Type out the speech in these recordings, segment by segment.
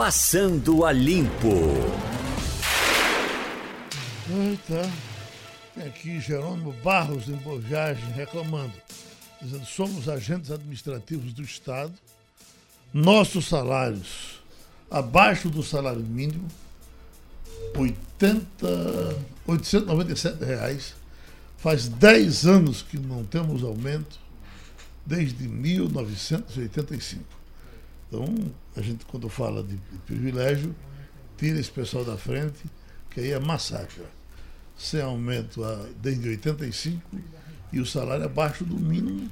Passando a Limpo. Eita. Tem aqui Jerônimo Barros, em Bojagem, reclamando. Dizendo, somos agentes administrativos do Estado. Nossos salários abaixo do salário mínimo, 80, 897 reais. Faz 10 anos que não temos aumento, desde 1985. Então, a gente, quando fala de, de privilégio, tira esse pessoal da frente, que aí é massacre. Sem aumento a, desde 85 e o salário abaixo do mínimo,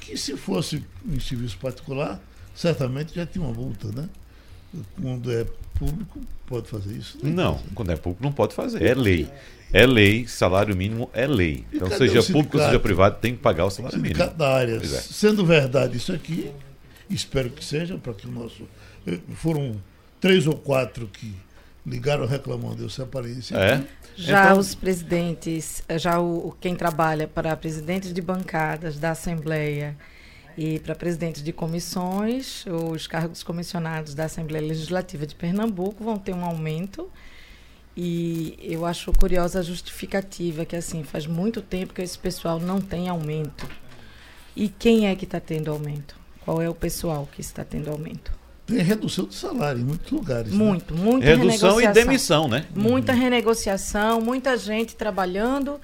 que se fosse em serviço particular, certamente já tinha uma multa, né? Quando é público, pode fazer isso? Não, quando é público não pode fazer. É lei. É lei, salário mínimo é lei. Então, seja público ou seja privado, tem que pagar o salário mínimo. da área. É. Sendo verdade isso aqui, espero que seja, para que o nosso. Eh, foram três ou quatro que ligaram reclamando, eu separei isso é? Já então... os presidentes, já o, quem trabalha para presidentes de bancadas da Assembleia e para presidentes de comissões, os cargos comissionados da Assembleia Legislativa de Pernambuco vão ter um aumento. E eu acho curiosa a justificativa que assim faz muito tempo que esse pessoal não tem aumento. E quem é que está tendo aumento? Qual é o pessoal que está tendo aumento? Tem redução do salário em muitos lugares. Né? Muito, né? muita Redução e demissão, né? Muita uhum. renegociação, muita gente trabalhando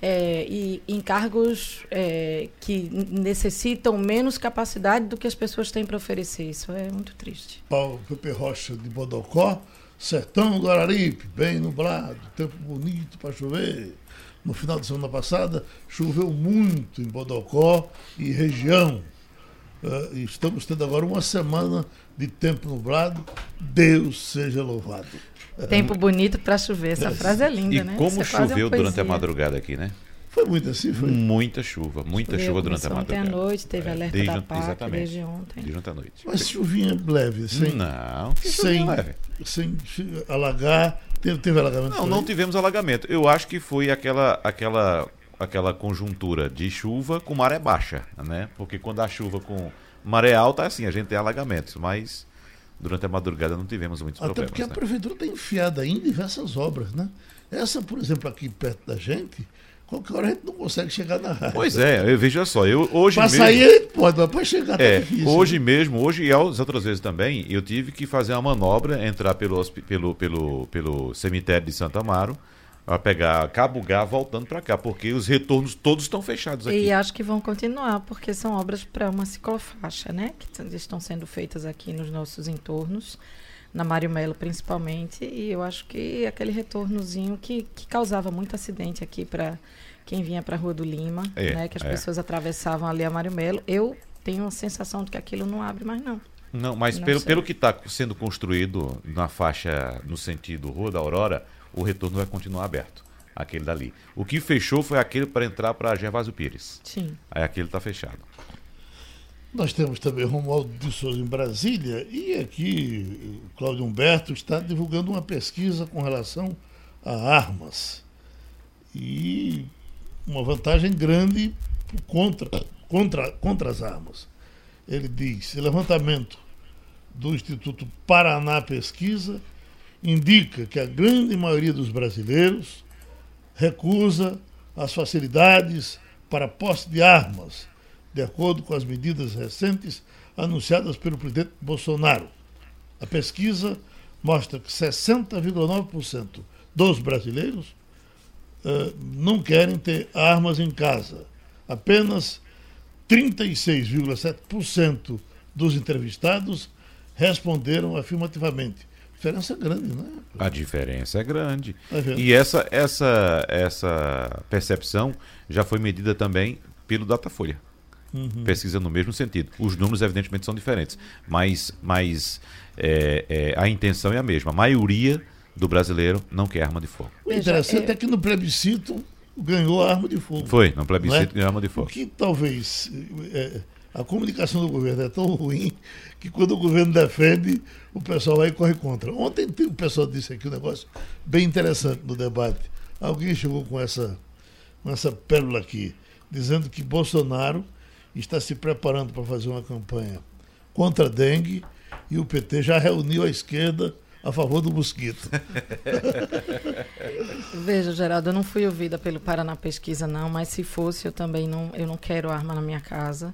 é, e em cargos é, que necessitam menos capacidade do que as pessoas têm para oferecer. Isso é muito triste. Paulo Pepe Rocha de Bodocó, sertão do Araripe, bem nublado, tempo bonito para chover. No final de semana passada, choveu muito em Bodocó e região. Uh, estamos tendo agora uma semana de tempo nublado. Deus seja louvado. Tempo bonito para chover. Essa frase é linda, e né? como choveu durante a madrugada aqui, né? Foi muito assim, foi? Muita chuva, muita Choveu, chuva durante a madrugada. Ontem à noite, teve é, alerta desde, da PAC exatamente, desde ontem. Desde ontem à noite. Mas chuvinha leve, sem... Não, sem, leve. sem alagar. Teve, teve alagamento? Não, não tivemos alagamento. Eu acho que foi aquela, aquela, aquela conjuntura de chuva com maré baixa, né? Porque quando a chuva com maré alta, é assim, a gente tem alagamentos, mas durante a madrugada não tivemos muitos Até problemas. porque né? a prefeitura está enfiada em diversas obras, né? Essa, por exemplo, aqui perto da gente, qualquer hora a gente não consegue chegar na rádio. Pois é, eu veja só, eu hoje pra mesmo... sair pode, mas para chegar tá é, difícil. Hoje né? mesmo, hoje e as outras vezes também, eu tive que fazer uma manobra, entrar pelo, pelo, pelo, pelo cemitério de Santa Amaro, a pegar Cabugá voltando para cá, porque os retornos todos estão fechados aqui. E acho que vão continuar, porque são obras para uma ciclofaixa, né? Que estão sendo feitas aqui nos nossos entornos, na Mário Melo principalmente, e eu acho que aquele retornozinho que, que causava muito acidente aqui para quem vinha para a Rua do Lima, é, né? Que as é. pessoas atravessavam ali a Mário Melo. Eu tenho a sensação de que aquilo não abre mais, não. Não, mas não pelo, pelo que está sendo construído na faixa, no sentido Rua da Aurora, o retorno vai continuar aberto. Aquele dali. O que fechou foi aquele para entrar para Gervásio Pires. Sim. Aí aquele está fechado. Nós temos também Romualdo de Souza em Brasília e aqui o Cláudio Humberto está divulgando uma pesquisa com relação a armas. E uma vantagem grande contra, contra, contra as armas. Ele diz: levantamento do Instituto Paraná Pesquisa indica que a grande maioria dos brasileiros recusa as facilidades para posse de armas, de acordo com as medidas recentes anunciadas pelo presidente Bolsonaro. A pesquisa mostra que 60,9% dos brasileiros uh, não querem ter armas em casa. Apenas 36,7% dos entrevistados responderam afirmativamente diferença é grande, né? A diferença é grande. Tá e essa, essa, essa percepção já foi medida também pelo Datafolha. Uhum. Pesquisa no mesmo sentido. Os números, evidentemente, são diferentes, mas, mas é, é, a intenção é a mesma. A maioria do brasileiro não quer arma de fogo. O interessante é... é que no plebiscito ganhou a arma de fogo. Foi, no plebiscito é? ganhou a arma de fogo. O que talvez é, a comunicação do governo é tão ruim que quando o governo defende, o pessoal vai e corre contra. Ontem o pessoal disse aqui um negócio bem interessante no debate. Alguém chegou com essa, com essa pérola aqui, dizendo que Bolsonaro está se preparando para fazer uma campanha contra a dengue e o PT já reuniu a esquerda a favor do mosquito. Veja, Geraldo, eu não fui ouvida pelo Paraná Pesquisa, não, mas se fosse, eu também não, eu não quero arma na minha casa.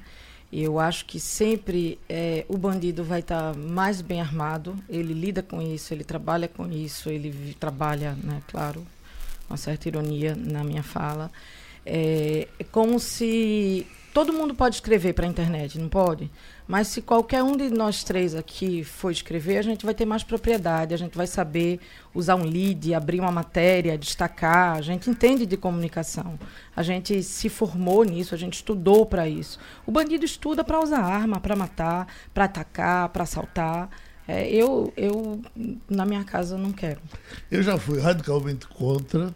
Eu acho que sempre é, o bandido vai estar tá mais bem armado, ele lida com isso, ele trabalha com isso, ele trabalha, né, claro, uma certa ironia na minha fala. É, é como se todo mundo pode escrever para a internet, não pode? Mas se qualquer um de nós três aqui for escrever, a gente vai ter mais propriedade, a gente vai saber usar um lead, abrir uma matéria, destacar. A gente entende de comunicação. A gente se formou nisso, a gente estudou para isso. O bandido estuda para usar arma, para matar, para atacar, para assaltar. É, eu, eu, na minha casa, não quero. Eu já fui radicalmente contra.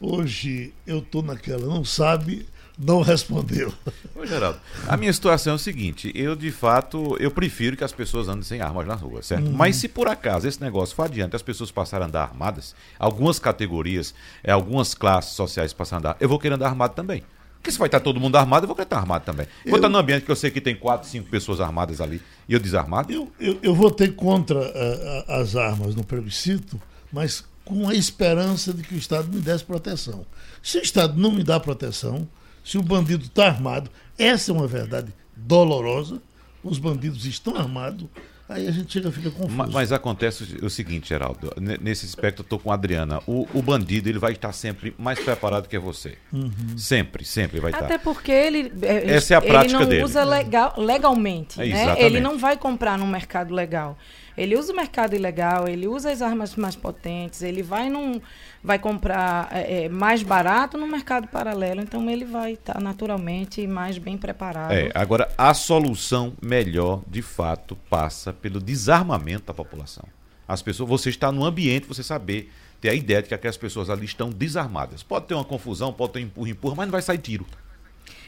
Hoje eu estou naquela, não sabe não respondeu. Ô, Geraldo, a minha situação é o seguinte: eu, de fato, eu prefiro que as pessoas andem sem armas na rua, certo? Uhum. Mas se por acaso esse negócio for adiante, as pessoas passarem a andar armadas, algumas categorias, é, algumas classes sociais passarem a andar, eu vou querer andar armado também. Porque se vai estar todo mundo armado, eu vou querer estar armado também. Eu... Vou estar num ambiente que eu sei que tem quatro, cinco pessoas armadas ali e eu desarmado. Eu, eu, eu votei contra uh, as armas no plebiscito, mas com a esperança de que o Estado me desse proteção. Se o Estado não me dá proteção, se o bandido está armado, essa é uma verdade dolorosa. Os bandidos estão armados, aí a gente chega fica confuso. Mas, mas acontece o seguinte, Geraldo, nesse aspecto eu estou com a Adriana. O, o, bandido ele vai estar sempre mais preparado que você. Uhum. Sempre, sempre vai Até estar. Até porque ele, é, Essa é a prática ele não dele. usa legal, legalmente. É, né? Ele não vai comprar no mercado legal. Ele usa o mercado ilegal, ele usa as armas mais potentes, ele vai num, vai comprar é, é mais barato no mercado paralelo, então ele vai estar tá naturalmente mais bem preparado. É, agora a solução melhor, de fato, passa pelo desarmamento da população. As pessoas, você está no ambiente, você saber ter a ideia de que aquelas pessoas ali estão desarmadas. Pode ter uma confusão, pode ter empurra, empurra, mas não vai sair tiro.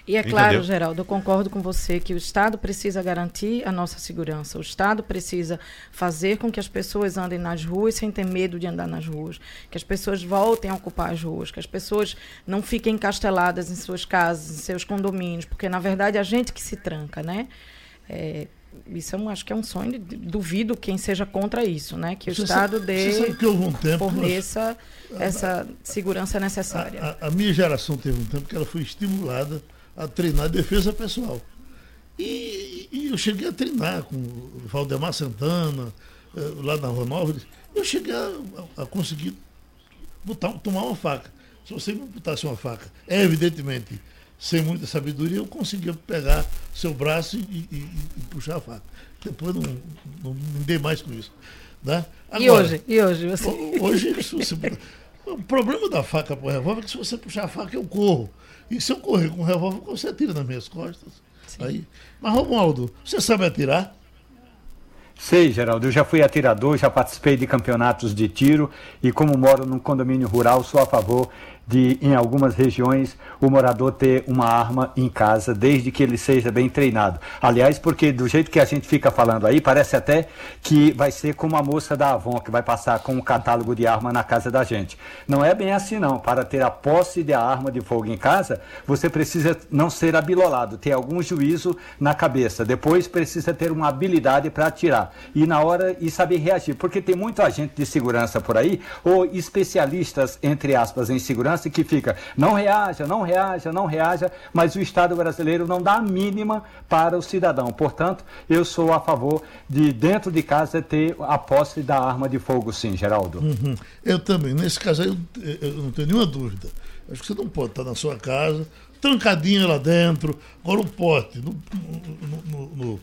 E é claro, Entendeu? Geraldo, eu concordo com você que o Estado precisa garantir a nossa segurança. O Estado precisa fazer com que as pessoas andem nas ruas sem ter medo de andar nas ruas. Que as pessoas voltem a ocupar as ruas. Que as pessoas não fiquem encasteladas em suas casas, em seus condomínios. Porque, na verdade, é a gente que se tranca, né? É, isso eu acho que é um sonho. Duvido quem seja contra isso, né? Que o Estado dê, um tempo, forneça nós, essa a, segurança necessária. A, a, a minha geração teve um tempo que ela foi estimulada a treinar defesa pessoal. E, e, eu cheguei a treinar com o Valdemar Santana, eh, lá na Rua Nova. Eu cheguei a, a, conseguir botar, tomar uma faca. Se você me botasse uma faca, é evidentemente, sem muita sabedoria, eu conseguia pegar seu braço e, e, e puxar a faca. Depois não, não, me dei mais com isso. Né? Agora, e hoje? E hoje? Você... Hoje, você, o problema da faca para o revólver é que se você puxar a faca, eu corro. E se eu correr com um revólver, você atira nas minhas costas. Sim. Aí. Mas, Romualdo, você sabe atirar? Sei, Geraldo. Eu já fui atirador, já participei de campeonatos de tiro e, como moro num condomínio rural, sou a favor de, em algumas regiões, o morador ter uma arma em casa, desde que ele seja bem treinado. Aliás, porque do jeito que a gente fica falando aí, parece até que vai ser como a moça da Avon, que vai passar com um catálogo de arma na casa da gente. Não é bem assim, não. Para ter a posse de arma de fogo em casa, você precisa não ser abilolado, ter algum juízo na cabeça. Depois precisa ter uma habilidade para atirar. E na hora, e saber reagir. Porque tem muito agente de segurança por aí, ou especialistas, entre aspas, em segurança, que fica, não reaja, não reaja, não reaja, mas o Estado brasileiro não dá a mínima para o cidadão. Portanto, eu sou a favor de, dentro de casa, ter a posse da arma de fogo, sim, Geraldo. Uhum. Eu também. Nesse caso aí, eu, eu não tenho nenhuma dúvida. Acho que você não pode estar na sua casa, trancadinho lá dentro, agora um pote no, no, no,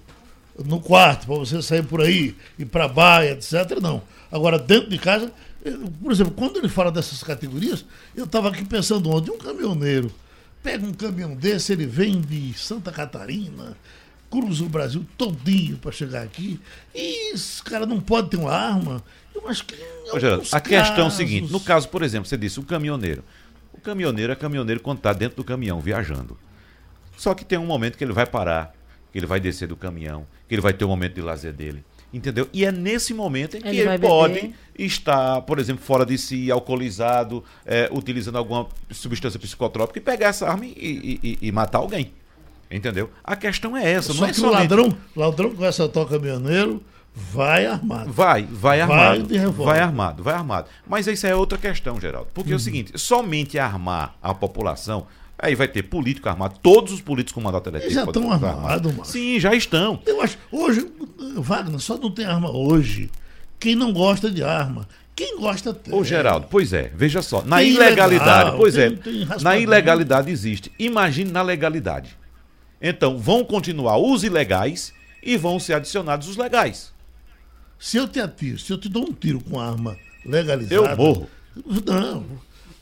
no quarto, para você sair por aí, ir para a baia, etc. Não. Agora, dentro de casa, por exemplo, quando ele fala dessas categorias, eu estava aqui pensando onde um caminhoneiro pega um caminhão desse, ele vem de Santa Catarina, cruza o Brasil todinho para chegar aqui, e esse cara não pode ter uma arma. Eu acho que. Ô, Geraldo, a questão é o seguinte: no caso, por exemplo, você disse um caminhoneiro. O caminhoneiro é caminhoneiro quando está dentro do caminhão, viajando. Só que tem um momento que ele vai parar, que ele vai descer do caminhão, que ele vai ter um momento de lazer dele. Entendeu? E é nesse momento em que ele, ele pode estar, por exemplo, fora de si, alcoolizado, é, utilizando alguma substância psicotrópica e pegar essa arma e, e, e matar alguém. Entendeu? A questão é essa, só não é que somente... o ladrão, ladrão começa a tocar caminhoneiro, Vai armado. Vai, vai armado. Vai, vai armado, vai armado. Mas isso é outra questão, Geraldo. Porque é o uhum. seguinte, somente armar a população Aí vai ter político armado, todos os políticos com mandato eletrônico. já estão armados, mano. Sim, já estão. Eu acho, hoje, Wagner, só não tem arma hoje quem não gosta de arma. Quem gosta tem. Ô, Geraldo, pois é, veja só. Na tem ilegalidade, legal, pois tem, é. Tem na ilegalidade existe. Imagine na legalidade. Então, vão continuar os ilegais e vão ser adicionados os legais. Se eu te atiro, se eu te dou um tiro com arma legalizada. Eu morro. Não.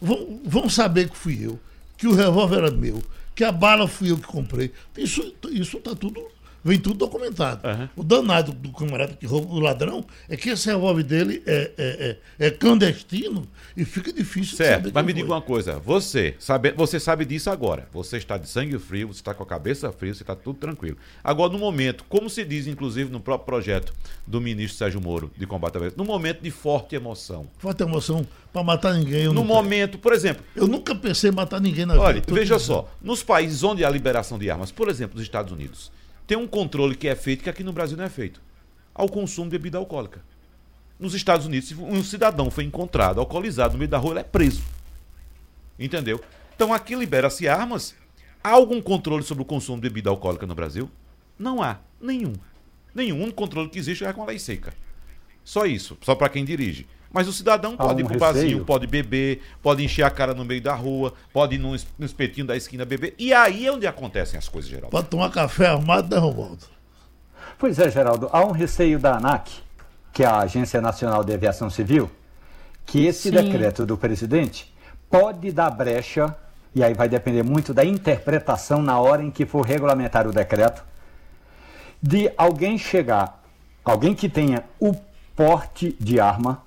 Vão, vão saber que fui eu que o revólver era meu, que a bala fui eu que comprei. Isso isso tá tudo vem tudo documentado. Uhum. O danado do camarada que rouba o ladrão é que esse revólver dele é, é, é, é clandestino e fica difícil certo, Mas me diga uma coisa, você sabe, você sabe disso agora. Você está de sangue frio, você está com a cabeça fria, você está tudo tranquilo. Agora, no momento, como se diz, inclusive, no próprio projeto do ministro Sérgio Moro de combate à violência, no momento de forte emoção. Forte emoção para matar ninguém. no momento, por exemplo. Eu nunca pensei em matar ninguém na Olha, vida. veja só, nos países onde há liberação de armas, por exemplo, nos Estados Unidos tem um controle que é feito que aqui no Brasil não é feito. Ao consumo de bebida alcoólica. Nos Estados Unidos, se um cidadão foi encontrado alcoolizado no meio da rua, ele é preso. Entendeu? Então aqui libera-se armas. Há algum controle sobre o consumo de bebida alcoólica no Brasil? Não há. Nenhum. Nenhum. Controle que existe é com a lei seca. Só isso. Só para quem dirige. Mas o cidadão pode ir pro barzinho, pode beber, pode encher a cara no meio da rua, pode ir no, no espetinho da esquina beber. E aí é onde acontecem as coisas, Geraldo. Pode tomar café armado, né, Romualdo? Pois é, Geraldo. Há um receio da ANAC, que é a Agência Nacional de Aviação Civil, que esse Sim. decreto do presidente pode dar brecha, e aí vai depender muito da interpretação na hora em que for regulamentar o decreto, de alguém chegar, alguém que tenha o porte de arma,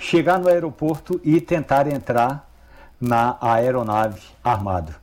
chegar no aeroporto e tentar entrar na aeronave armado.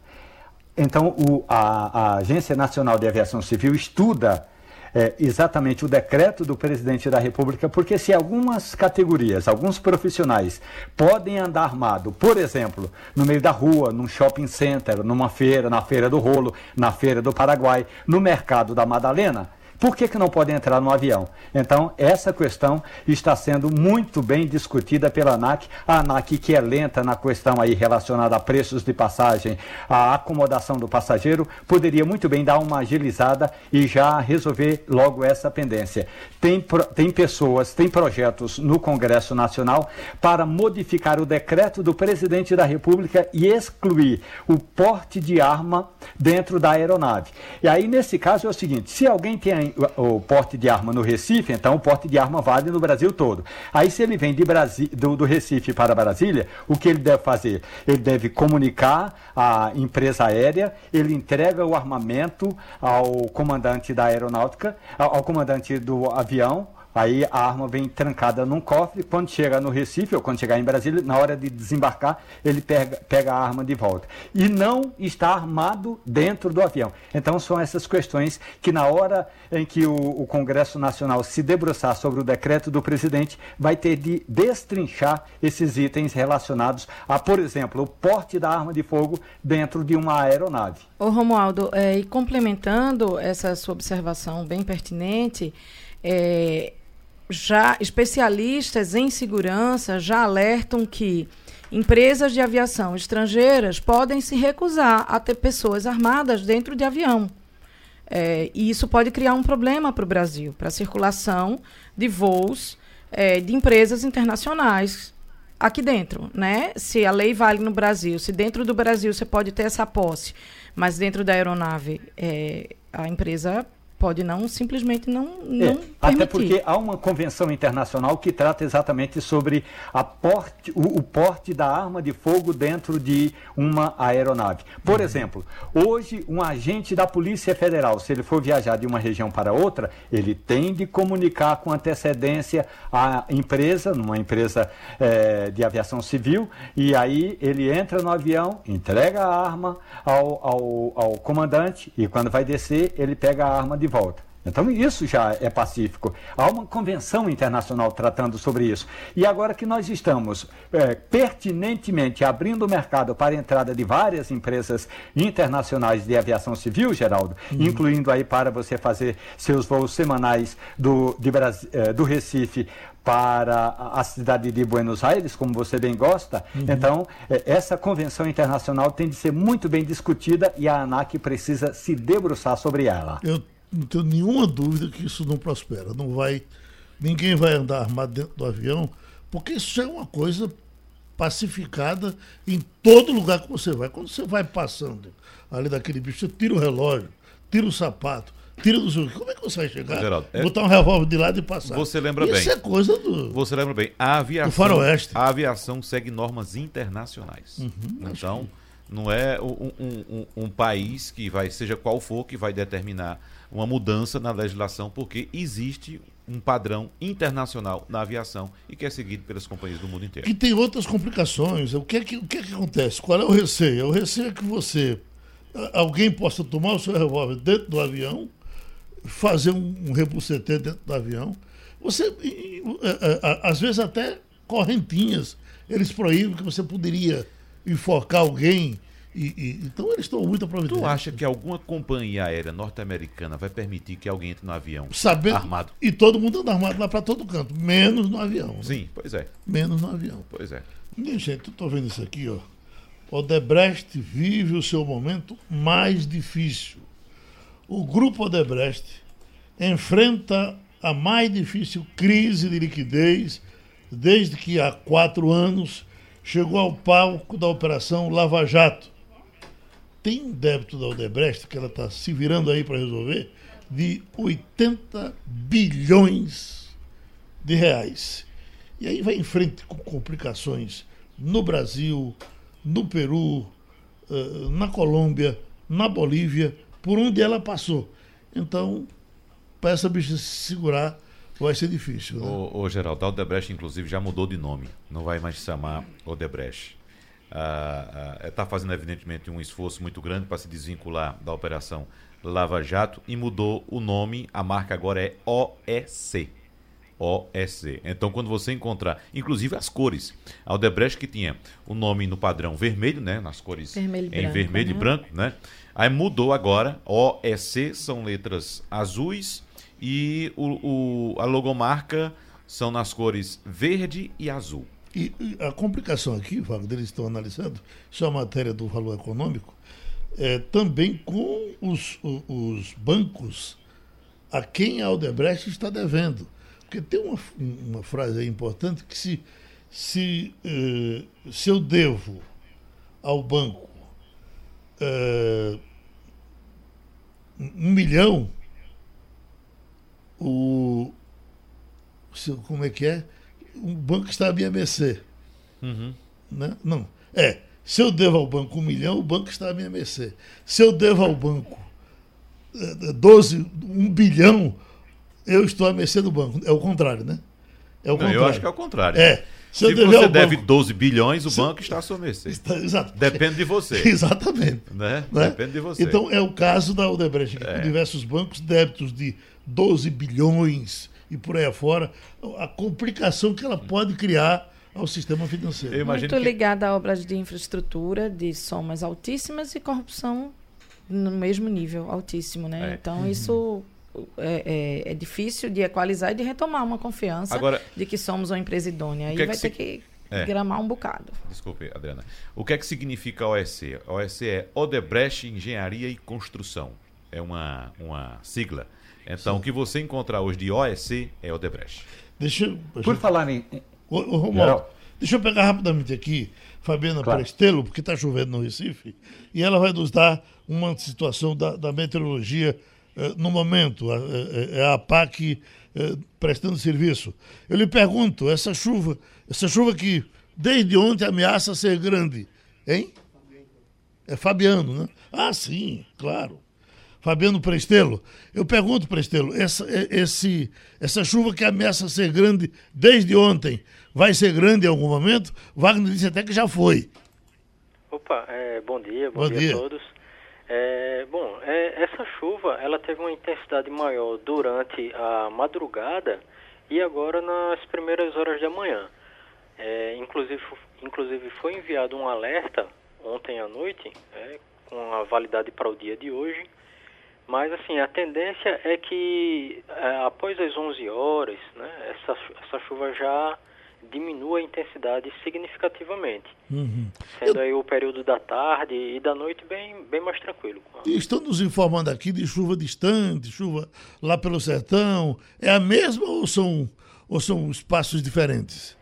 Então, o, a, a, Agência Nacional de Aviação Civil estuda é, exatamente o decreto do presidente da República, porque se algumas categorias, alguns profissionais podem andar armado, por exemplo, no meio da rua, num shopping center, numa feira, na Feira do Rolo, na Feira do Paraguai, no Mercado da Madalena, por que, que não podem entrar no avião? Então, essa questão está sendo muito bem discutida pela ANAC. A ANAC, que é lenta na questão aí relacionada a preços de passagem, a acomodação do passageiro, poderia muito bem dar uma agilizada e já resolver logo essa pendência. Tem, tem pessoas, tem projetos no Congresso Nacional para modificar o decreto do presidente da República e excluir o porte de arma dentro da aeronave. E aí, nesse caso, é o seguinte: se alguém tem o porte de arma no Recife, então o porte de arma vale no Brasil todo. Aí se ele vem de Brasi do, do Recife para Brasília, o que ele deve fazer? Ele deve comunicar à empresa aérea, ele entrega o armamento ao comandante da aeronáutica, ao, ao comandante do avião, Aí a arma vem trancada num cofre. Quando chega no Recife, ou quando chegar em Brasília, na hora de desembarcar, ele pega, pega a arma de volta. E não está armado dentro do avião. Então são essas questões que, na hora em que o, o Congresso Nacional se debruçar sobre o decreto do presidente, vai ter de destrinchar esses itens relacionados a, por exemplo, o porte da arma de fogo dentro de uma aeronave. Ô Romualdo, é, e complementando essa sua observação bem pertinente, é, já especialistas em segurança já alertam que empresas de aviação estrangeiras podem se recusar a ter pessoas armadas dentro de avião. É, e isso pode criar um problema para o Brasil, para a circulação de voos é, de empresas internacionais aqui dentro, né? Se a lei vale no Brasil, se dentro do Brasil você pode ter essa posse, mas dentro da aeronave é, a empresa pode não simplesmente não, não é, até porque há uma convenção internacional que trata exatamente sobre porte, o, o, porte da arma de fogo dentro de uma aeronave. Por uhum. exemplo, hoje um agente da Polícia Federal, se ele for viajar de uma região para outra, ele tem de comunicar com antecedência a empresa, numa empresa é, de aviação civil, e aí ele entra no avião, entrega a arma ao, ao, ao comandante e quando vai descer ele pega a arma de de volta. Então, isso já é pacífico. Há uma convenção internacional tratando sobre isso. E agora que nós estamos é, pertinentemente abrindo o mercado para a entrada de várias empresas internacionais de aviação civil, Geraldo, uhum. incluindo aí para você fazer seus voos semanais do, de, é, do Recife para a cidade de Buenos Aires, como você bem gosta. Uhum. Então, é, essa convenção internacional tem de ser muito bem discutida e a ANAC precisa se debruçar sobre ela. Eu não tenho nenhuma dúvida que isso não prospera. Não vai, ninguém vai andar armado dentro do avião, porque isso é uma coisa pacificada em todo lugar que você vai. Quando você vai passando ali daquele bicho, você tira o relógio, tira o sapato, tira do seu. Como é que você vai chegar? Geraldo, é... Botar um revólver de lado e passar. Você lembra Isso bem. Isso é coisa do. Você lembra bem. A aviação. Do faroeste. A aviação segue normas internacionais. Uhum, então, não é um, um, um, um país que vai, seja qual for, que vai determinar uma mudança na legislação, porque existe um padrão internacional na aviação e que é seguido pelas companhias do mundo inteiro. E tem outras complicações. O que é que, o que, é que acontece? Qual é o receio? O receio é que você, alguém possa tomar o seu revólver dentro do avião, fazer um, um dentro do avião. Você, às vezes até correntinhas, eles proíbem que você poderia enforcar alguém e, e, então eles estão muito aproveitando. Tu acha que alguma companhia aérea norte-americana vai permitir que alguém entre no avião Sabendo, armado? E todo mundo anda armado lá para todo canto, menos no avião. Né? Sim, pois é. Menos no avião. Pois é. Minha gente, eu estou vendo isso aqui, ó. Odebrecht vive o seu momento mais difícil. O grupo Odebrecht enfrenta a mais difícil crise de liquidez desde que há quatro anos chegou ao palco da Operação Lava Jato tem débito da Odebrecht, que ela está se virando aí para resolver, de 80 bilhões de reais. E aí vai em frente com complicações no Brasil, no Peru, eh, na Colômbia, na Bolívia, por onde ela passou. Então, para essa bicha se segurar, vai ser difícil. Né? O, o Geraldo, a Odebrecht, inclusive, já mudou de nome. Não vai mais chamar Odebrecht está fazendo, evidentemente, um esforço muito grande para se desvincular da operação Lava Jato e mudou o nome, a marca agora é OEC. OEC. Então, quando você encontrar, inclusive as cores, a Odebrecht que tinha o nome no padrão vermelho, né, nas cores vermelho em branco, vermelho né? e branco, né? Aí mudou agora, OEC são letras azuis e o, o, a logomarca são nas cores verde e azul. E, a complicação aqui, Wagner, eles estão analisando, isso é uma matéria do valor econômico, é, também com os, os, os bancos a quem a Aldebrecht está devendo. Porque tem uma, uma frase aí importante que se, se, eh, se eu devo ao banco eh, um milhão, o, se, como é que é? O banco está a minha mercê. Uhum. Né? Não. É, se eu devo ao banco um milhão, o banco está a minha mercê. Se eu devo ao banco 12, eh, um bilhão, eu estou à mercê do banco. É o contrário, né? É o Não, contrário. Eu acho que é o contrário. É. Se, se você deve banco, 12 bilhões, o se, banco está à sua mercê. Está, exato. Depende de você. Exatamente. Né? Né? Depende de você. Então, é o caso da Odebrecht, é. com diversos bancos, débitos de 12 bilhões, e por aí afora, a complicação que ela pode criar ao sistema financeiro. Muito que... ligada a obras de infraestrutura de somas altíssimas e corrupção no mesmo nível, altíssimo, né? É. Então uhum. isso é, é, é, difícil de equalizar e de retomar uma confiança Agora, de que somos uma empresa idônea. Aí é vai ter se... que é. gramar um bocado. Desculpe, Adriana. O que é que significa a OEC? A OEC é Odebrecht Engenharia e Construção. É uma, uma sigla então, Sim. o que você encontrar hoje de OEC é Odebrecht. Deixa, eu, deixa Por falar em. Ô, ô, Romualdo, deixa eu pegar rapidamente aqui Fabiana claro. Prestelo, porque está chovendo no Recife, e ela vai nos dar uma situação da, da meteorologia eh, no momento. É a, a APAC eh, prestando serviço. Eu lhe pergunto, essa chuva, essa chuva que desde ontem ameaça ser grande, hein? É Fabiano, né? Ah, sim, claro. Fabiano Prestelo. Eu pergunto, Prestelo, essa, esse, essa chuva que ameaça ser grande desde ontem, vai ser grande em algum momento? Wagner disse até que já foi. Opa, é, bom dia, bom, bom dia, dia, a todos. É, bom, é, essa chuva ela teve uma intensidade maior durante a madrugada e agora nas primeiras horas da manhã. É, inclusive, inclusive foi enviado um alerta ontem à noite, é, com a validade para o dia de hoje. Mas assim, a tendência é que é, após as 11 horas, né, essa, essa chuva já diminua a intensidade significativamente. Uhum. Sendo Eu... aí o período da tarde e da noite bem, bem mais tranquilo. E estão nos informando aqui de chuva distante, chuva lá pelo sertão. É a mesma ou são, ou são espaços diferentes?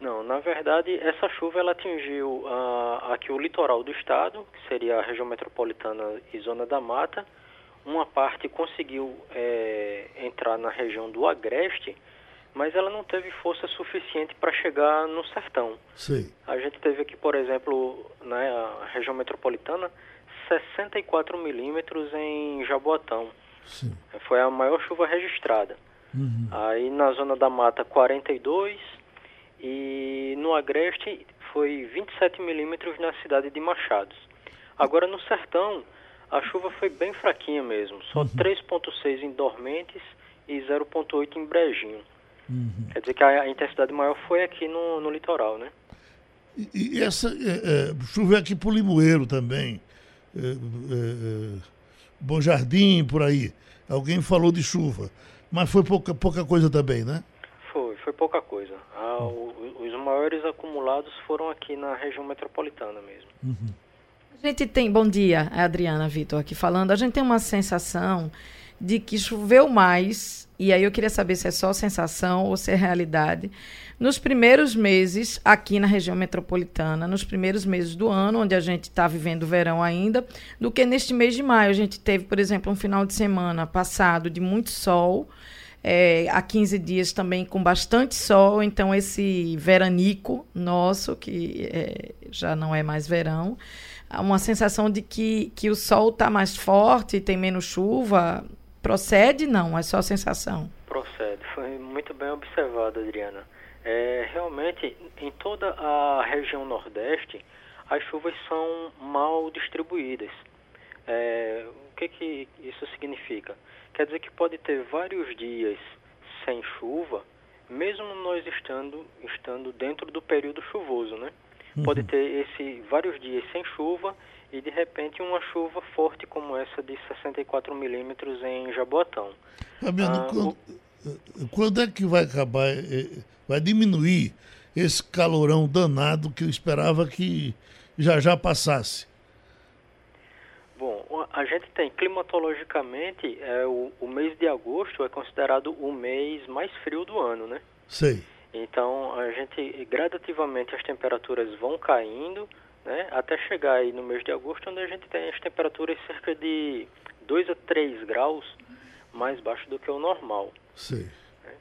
Não, na verdade, essa chuva ela atingiu aqui o litoral do estado, que seria a região metropolitana e zona da mata. Uma parte conseguiu é, entrar na região do Agreste, mas ela não teve força suficiente para chegar no sertão. Sim. A gente teve aqui, por exemplo, na né, região metropolitana, 64 milímetros em Jaboatão. Sim. Foi a maior chuva registrada. Uhum. Aí na zona da mata, 42 e no Agreste foi 27 milímetros na cidade de Machados. Agora no Sertão, a chuva foi bem fraquinha mesmo, só uhum. 3,6 em Dormentes e 0,8 em Brejinho. Uhum. Quer dizer que a, a, intensidade maior foi aqui no, no litoral, né? E, e essa é, é, chuva aqui por Limoeiro também, é, é, é, Bom Jardim, por aí. Alguém falou de chuva, mas foi pouca, pouca coisa também, né? Pouca coisa. Ah, o, os maiores acumulados foram aqui na região metropolitana mesmo. Uhum. A gente tem, bom dia, a Adriana Vitor aqui falando, a gente tem uma sensação de que choveu mais, e aí eu queria saber se é só sensação ou se é realidade, nos primeiros meses aqui na região metropolitana, nos primeiros meses do ano, onde a gente está vivendo o verão ainda, do que neste mês de maio. A gente teve, por exemplo, um final de semana passado de muito sol, é, há 15 dias também com bastante sol, então esse veranico nosso, que é, já não é mais verão, uma sensação de que, que o sol está mais forte, tem menos chuva, Procede? Não, é só sensação. Procede. Foi muito bem observado, Adriana. É, realmente, em toda a região Nordeste, as chuvas são mal distribuídas. É, o que, que isso significa? Quer dizer que pode ter vários dias sem chuva, mesmo nós estando, estando dentro do período chuvoso, né? Uhum. Pode ter esse vários dias sem chuva e de repente uma chuva forte como essa de 64 milímetros em Jaboatão. Fabiano, ah, quando, o... quando, é que vai acabar, eh, vai diminuir esse calorão danado que eu esperava que já já passasse? Bom, a gente tem climatologicamente é, o, o mês de agosto é considerado o mês mais frio do ano, né? Sei. Então a gente gradativamente as temperaturas vão caindo né, até chegar aí no mês de agosto, onde a gente tem as temperaturas cerca de 2 a 3 graus mais baixo do que o normal. Sim. Né?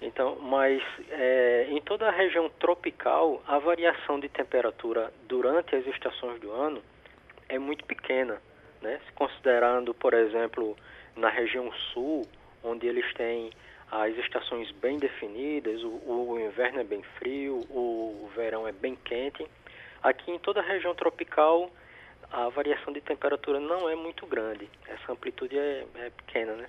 Então, mas é, em toda a região tropical, a variação de temperatura durante as estações do ano é muito pequena, né? Considerando, por exemplo, na região sul, onde eles têm as estações bem definidas, o, o inverno é bem frio, o, o verão é bem quente, Aqui em toda a região tropical, a variação de temperatura não é muito grande. Essa amplitude é, é pequena, né?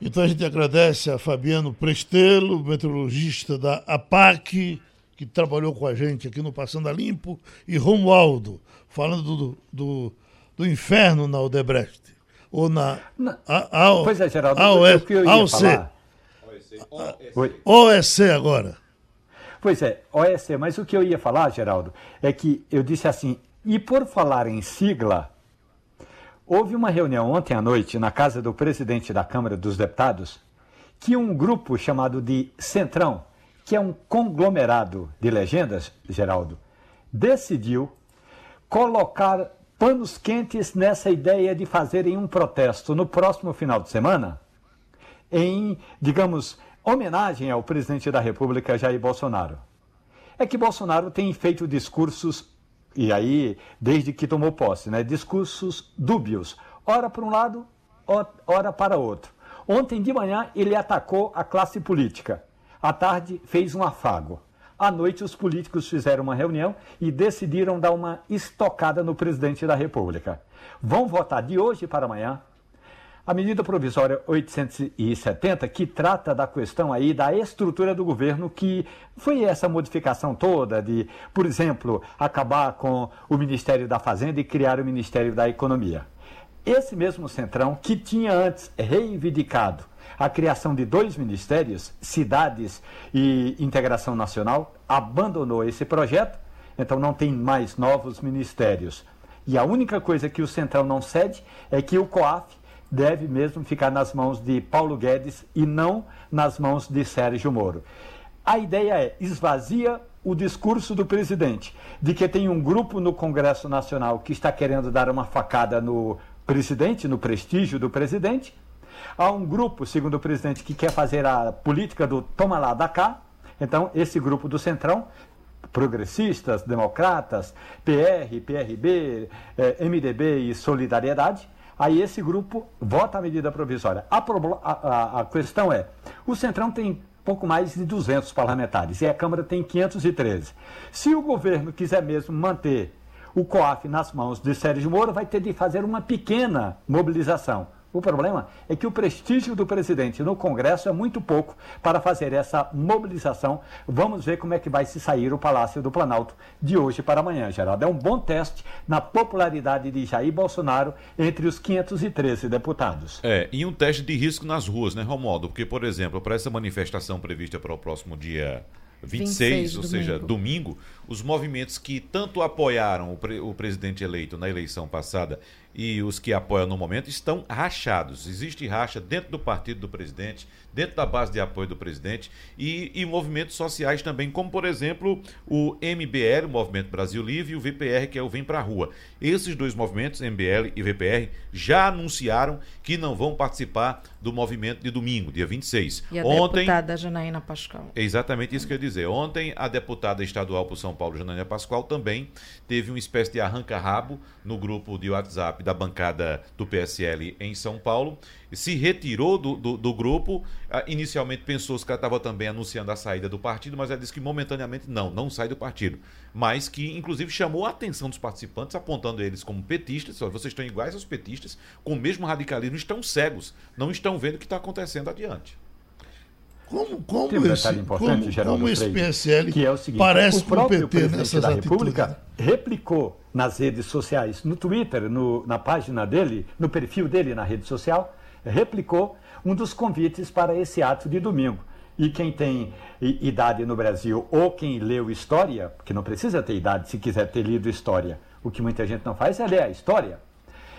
Então a gente agradece a Fabiano Prestelo, meteorologista da APAC, que trabalhou com a gente aqui no Passando a Limpo, e Romualdo, falando do, do, do inferno na Odebrecht. Ou na. A, a, pois é, Geraldo. AOC. AOC. OEC agora. Pois é, OEC, mas o que eu ia falar, Geraldo, é que eu disse assim, e por falar em sigla, houve uma reunião ontem à noite na casa do presidente da Câmara dos Deputados que um grupo chamado de Centrão, que é um conglomerado de legendas, Geraldo, decidiu colocar panos quentes nessa ideia de fazerem um protesto no próximo final de semana em, digamos, homenagem ao presidente da República, Jair Bolsonaro. É que Bolsonaro tem feito discursos, e aí, desde que tomou posse, né, discursos dúbios, ora para um lado, ora para outro. Ontem de manhã ele atacou a classe política. À tarde fez um afago. À noite, os políticos fizeram uma reunião e decidiram dar uma estocada no presidente da República. Vão votar de hoje para amanhã a medida provisória 870, que trata da questão aí da estrutura do governo, que foi essa modificação toda de, por exemplo, acabar com o Ministério da Fazenda e criar o Ministério da Economia. Esse mesmo Centrão, que tinha antes reivindicado a criação de dois ministérios, cidades e integração nacional, abandonou esse projeto, então não tem mais novos ministérios. E a única coisa que o Centrão não cede é que o COAF deve mesmo ficar nas mãos de Paulo Guedes e não nas mãos de Sérgio Moro. A ideia é esvazia o discurso do presidente de que tem um grupo no Congresso Nacional que está querendo dar uma facada no presidente, no prestígio do presidente. Há um grupo, segundo o presidente, que quer fazer a política do toma lá da cá. Então, esse grupo do Centrão, progressistas, democratas, PR, PRB, eh, MDB e Solidariedade, Aí esse grupo vota a medida provisória. A, a, a questão é, o Centrão tem pouco mais de 200 parlamentares e a Câmara tem 513. Se o governo quiser mesmo manter o COAF nas mãos de Sérgio Moro, vai ter de fazer uma pequena mobilização. O problema é que o prestígio do presidente no Congresso é muito pouco para fazer essa mobilização. Vamos ver como é que vai se sair o Palácio do Planalto de hoje para amanhã, Geraldo. É um bom teste na popularidade de Jair Bolsonaro entre os 513 deputados. É, e um teste de risco nas ruas, né, Romualdo? Porque, por exemplo, para essa manifestação prevista para o próximo dia 26, 26 ou domingo. seja, domingo, os movimentos que tanto apoiaram o, pre o presidente eleito na eleição passada e os que apoiam no momento estão rachados. Existe racha dentro do partido do presidente, dentro da base de apoio do presidente e, e movimentos sociais também, como por exemplo o MBL, o Movimento Brasil Livre, e o VPR, que é o Vem Pra Rua. Esses dois movimentos, MBL e VPR, já anunciaram que não vão participar do movimento de domingo, dia 26. E a Ontem, deputada Janaína Pascoal. É exatamente isso que eu ia dizer. Ontem, a deputada estadual por São Paulo, Janaína Pascoal, também teve uma espécie de arranca-rabo no grupo de WhatsApp da bancada do PSL em São Paulo, se retirou do, do, do grupo. Ah, inicialmente pensou que estava também anunciando a saída do partido, mas ela disse que momentaneamente não, não sai do partido. Mas que, inclusive, chamou a atenção dos participantes, apontando eles como petistas. Vocês estão iguais aos petistas, com o mesmo radicalismo, estão cegos, não estão vendo o que está acontecendo adiante. Como, como Tem um esse, importante, como, como esse PSL que é o seguinte, parece o próprio PT presidente da República atitudes. replicou nas redes sociais, no Twitter, no, na página dele, no perfil dele na rede social, replicou um dos convites para esse ato de domingo. E quem tem idade no Brasil ou quem leu história, que não precisa ter idade se quiser ter lido história, o que muita gente não faz é ler a história,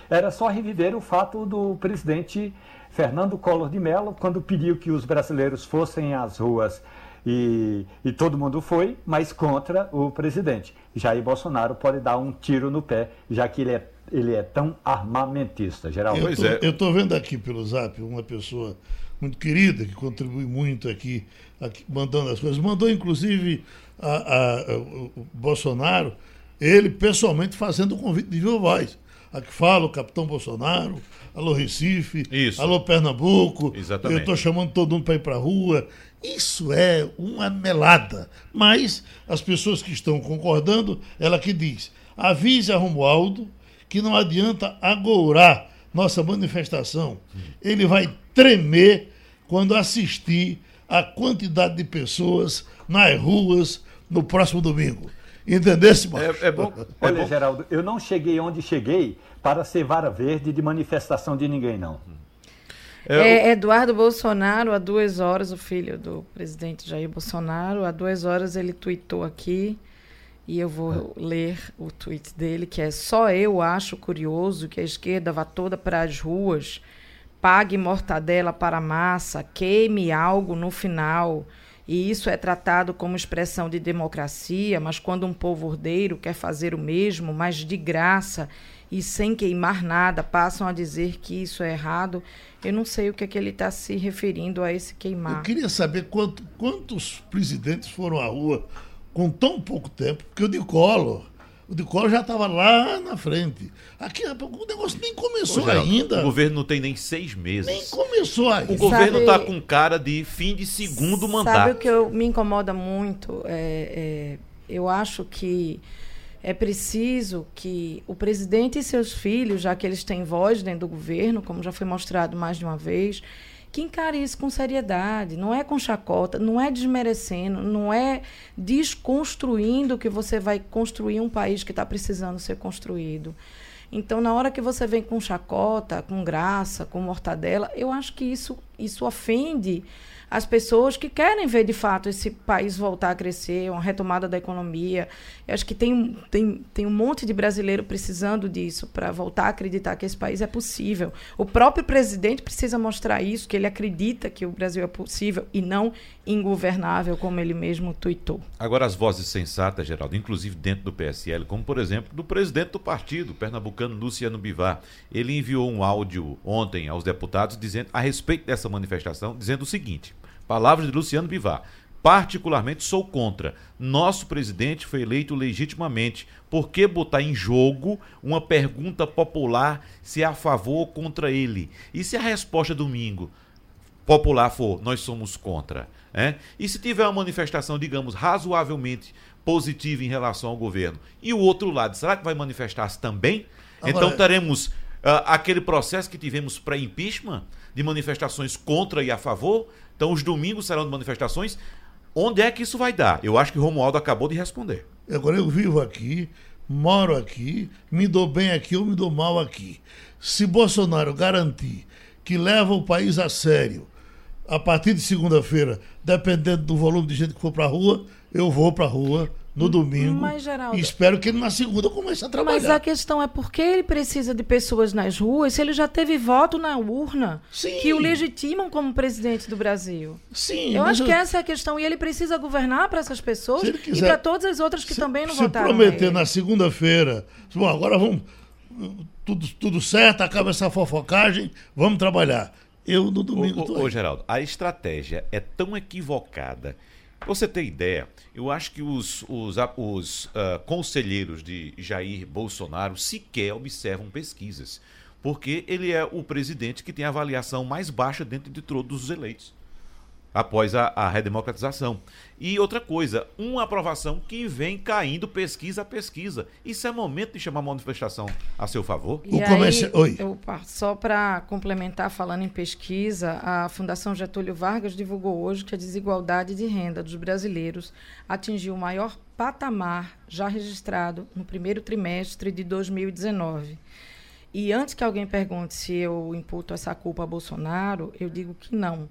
era só reviver o fato do presidente Fernando Collor de Mello, quando pediu que os brasileiros fossem às ruas e, e, todo mundo foi, mas contra o presidente. Jair Bolsonaro pode dar um tiro no pé, já que ele é, ele é tão armamentista, Geraldo. Eu tô, é. estou vendo aqui pelo zap uma pessoa muito querida, que contribui muito aqui, aqui mandando as coisas. Mandou, inclusive, a, a, a, o Bolsonaro, ele pessoalmente fazendo o convite de viva voz. Aqui fala o capitão Bolsonaro, alô Recife, Isso. alô Pernambuco, Exatamente. eu estou chamando todo mundo para ir para a rua. Isso é uma melada. Mas as pessoas que estão concordando, ela que diz: avise a Romualdo que não adianta agourar nossa manifestação. Ele vai tremer quando assistir a quantidade de pessoas nas ruas no próximo domingo. Entendesse, é, é, bom. É Olha, bom. Geraldo, eu não cheguei onde cheguei para ser vara verde de manifestação de ninguém, não. É, Eduardo Bolsonaro, há duas horas, o filho do presidente Jair Bolsonaro, há duas horas ele tweetou aqui, e eu vou é. ler o tweet dele, que é só eu acho curioso que a esquerda vá toda para as ruas, pague mortadela para massa, queime algo no final e isso é tratado como expressão de democracia, mas quando um povo ordeiro quer fazer o mesmo, mas de graça e sem queimar nada, passam a dizer que isso é errado, eu não sei o que é que ele está se referindo a esse queimar. Eu queria saber quanto, quantos presidentes foram à rua com tão pouco tempo, porque o de Collor, O de Collor já estava lá na frente. Aqui o negócio nem começou Ô, Geraldo, ainda. O governo não tem nem seis meses. Nem começou ainda. O governo está com cara de fim de segundo mandato. Sabe o que eu, me incomoda muito? É, é, eu acho que é preciso que o presidente e seus filhos, já que eles têm voz dentro do governo, como já foi mostrado mais de uma vez, que encare isso com seriedade, não é com chacota, não é desmerecendo, não é desconstruindo que você vai construir um país que está precisando ser construído. Então, na hora que você vem com chacota, com graça, com mortadela, eu acho que isso, isso ofende as pessoas que querem ver de fato esse país voltar a crescer, uma retomada da economia. Eu acho que tem, tem, tem um monte de brasileiro precisando disso para voltar a acreditar que esse país é possível. O próprio presidente precisa mostrar isso, que ele acredita que o Brasil é possível e não ingovernável, como ele mesmo tuitou. Agora, as vozes sensatas, Geraldo, inclusive dentro do PSL, como por exemplo do presidente do partido, pernambucano Luciano Bivar, ele enviou um áudio ontem aos deputados dizendo a respeito dessa manifestação, dizendo o seguinte: palavras de Luciano Bivar. Particularmente sou contra. Nosso presidente foi eleito legitimamente. Por que botar em jogo uma pergunta popular se é a favor ou contra ele? E se a resposta domingo popular for nós somos contra? É? E se tiver uma manifestação, digamos, razoavelmente positiva em relação ao governo, e o outro lado, será que vai manifestar-se também? Agora... Então teremos uh, aquele processo que tivemos pré-impeachment, de manifestações contra e a favor. Então os domingos serão de manifestações. Onde é que isso vai dar? Eu acho que o Romualdo acabou de responder. Agora eu vivo aqui, moro aqui, me dou bem aqui ou me dou mal aqui. Se Bolsonaro garantir que leva o país a sério, a partir de segunda-feira, dependendo do volume de gente que for para a rua, eu vou para a rua no domingo. Mas, Geraldo, e espero que ele na segunda comece a trabalhar. Mas a questão é por que ele precisa de pessoas nas ruas se ele já teve voto na urna Sim. que o legitimam como presidente do Brasil? Sim. Eu acho eu... que essa é a questão. E ele precisa governar para essas pessoas quiser, e para todas as outras que se, também não se votaram. Se prometer na segunda-feira, bom, agora vamos. Tudo, tudo certo, acaba essa fofocagem, vamos trabalhar. Eu no domingo. Ô, ô, ô Geraldo, a estratégia é tão equivocada. Pra você ter ideia, eu acho que os, os, os uh, conselheiros de Jair Bolsonaro sequer observam pesquisas, porque ele é o presidente que tem a avaliação mais baixa dentro de todos os eleitos após a, a, redemocratização. E outra coisa, uma aprovação que vem caindo pesquisa a pesquisa. Isso é momento de chamar uma manifestação a seu favor? E o aí, Oi. Opa, só para complementar, falando em pesquisa, a Fundação Getúlio Vargas divulgou hoje que a desigualdade de renda dos brasileiros atingiu o maior patamar já registrado no primeiro trimestre de 2019. E antes que alguém pergunte se eu imputo essa culpa a Bolsonaro, eu digo que não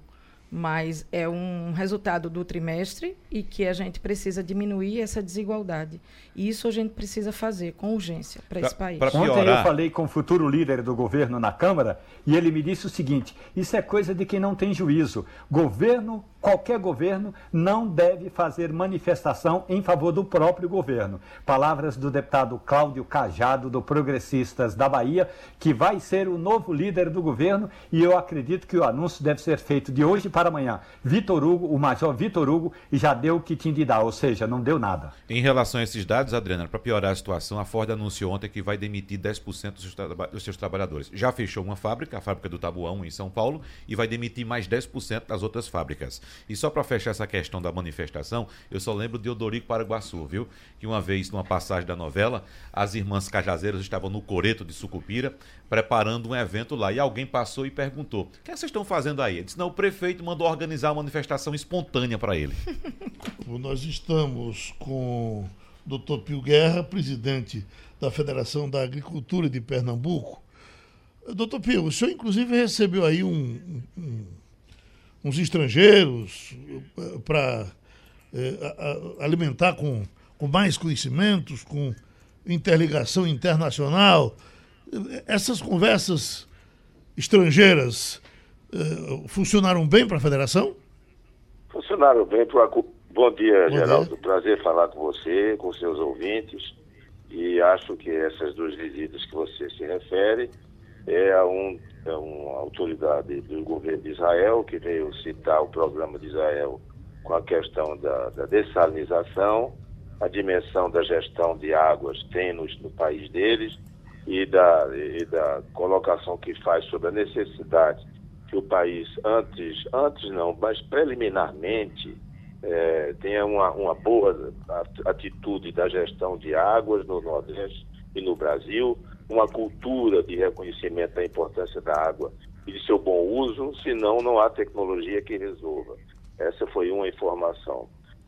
mas é um resultado do trimestre e que a gente precisa diminuir essa desigualdade. E isso a gente precisa fazer com urgência para esse país. Pra Ontem eu falei com o futuro líder do governo na Câmara e ele me disse o seguinte: isso é coisa de quem não tem juízo. Governo qualquer governo não deve fazer manifestação em favor do próprio governo. Palavras do deputado Cláudio Cajado, do Progressistas da Bahia, que vai ser o novo líder do governo e eu acredito que o anúncio deve ser feito de hoje para amanhã. Vitor Hugo, o major Vitor Hugo, já deu o que tinha de dar, ou seja, não deu nada. Em relação a esses dados, Adriana, para piorar a situação, a Ford anunciou ontem que vai demitir 10% dos seus, dos seus trabalhadores. Já fechou uma fábrica, a fábrica do Tabuão, em São Paulo, e vai demitir mais 10% das outras fábricas. E só para fechar essa questão da manifestação, eu só lembro de Odorico Paraguaçu, viu? Que uma vez, numa passagem da novela, as irmãs cajazeiras estavam no Coreto de Sucupira, preparando um evento lá. E alguém passou e perguntou: O que, é que vocês estão fazendo aí? Ele disse: Não, o prefeito mandou organizar uma manifestação espontânea para ele. Nós estamos com o Dr. Pio Guerra, presidente da Federação da Agricultura de Pernambuco. Doutor Pio, o senhor inclusive recebeu aí um, um uns estrangeiros eh, para é, alimentar com, com mais conhecimentos, com interligação internacional. Essas conversas estrangeiras é, funcionaram bem para a federação? Funcionaram bem. Bom dia, Bom Geraldo. Dia. Prazer falar com você, com seus ouvintes. E acho que essas duas visitas que você se refere é um é uma autoridade do governo de Israel que veio citar o programa de Israel com a questão da, da dessalinização a dimensão da gestão de águas no, no país deles e da, e da colocação que faz sobre a necessidade que o país antes, antes não, mas preliminarmente é, tenha uma, uma boa atitude da gestão de águas no Nordeste e no Brasil, uma cultura de reconhecimento da importância da água e de seu bom uso, senão não há tecnologia que resolva. Essa foi uma informação.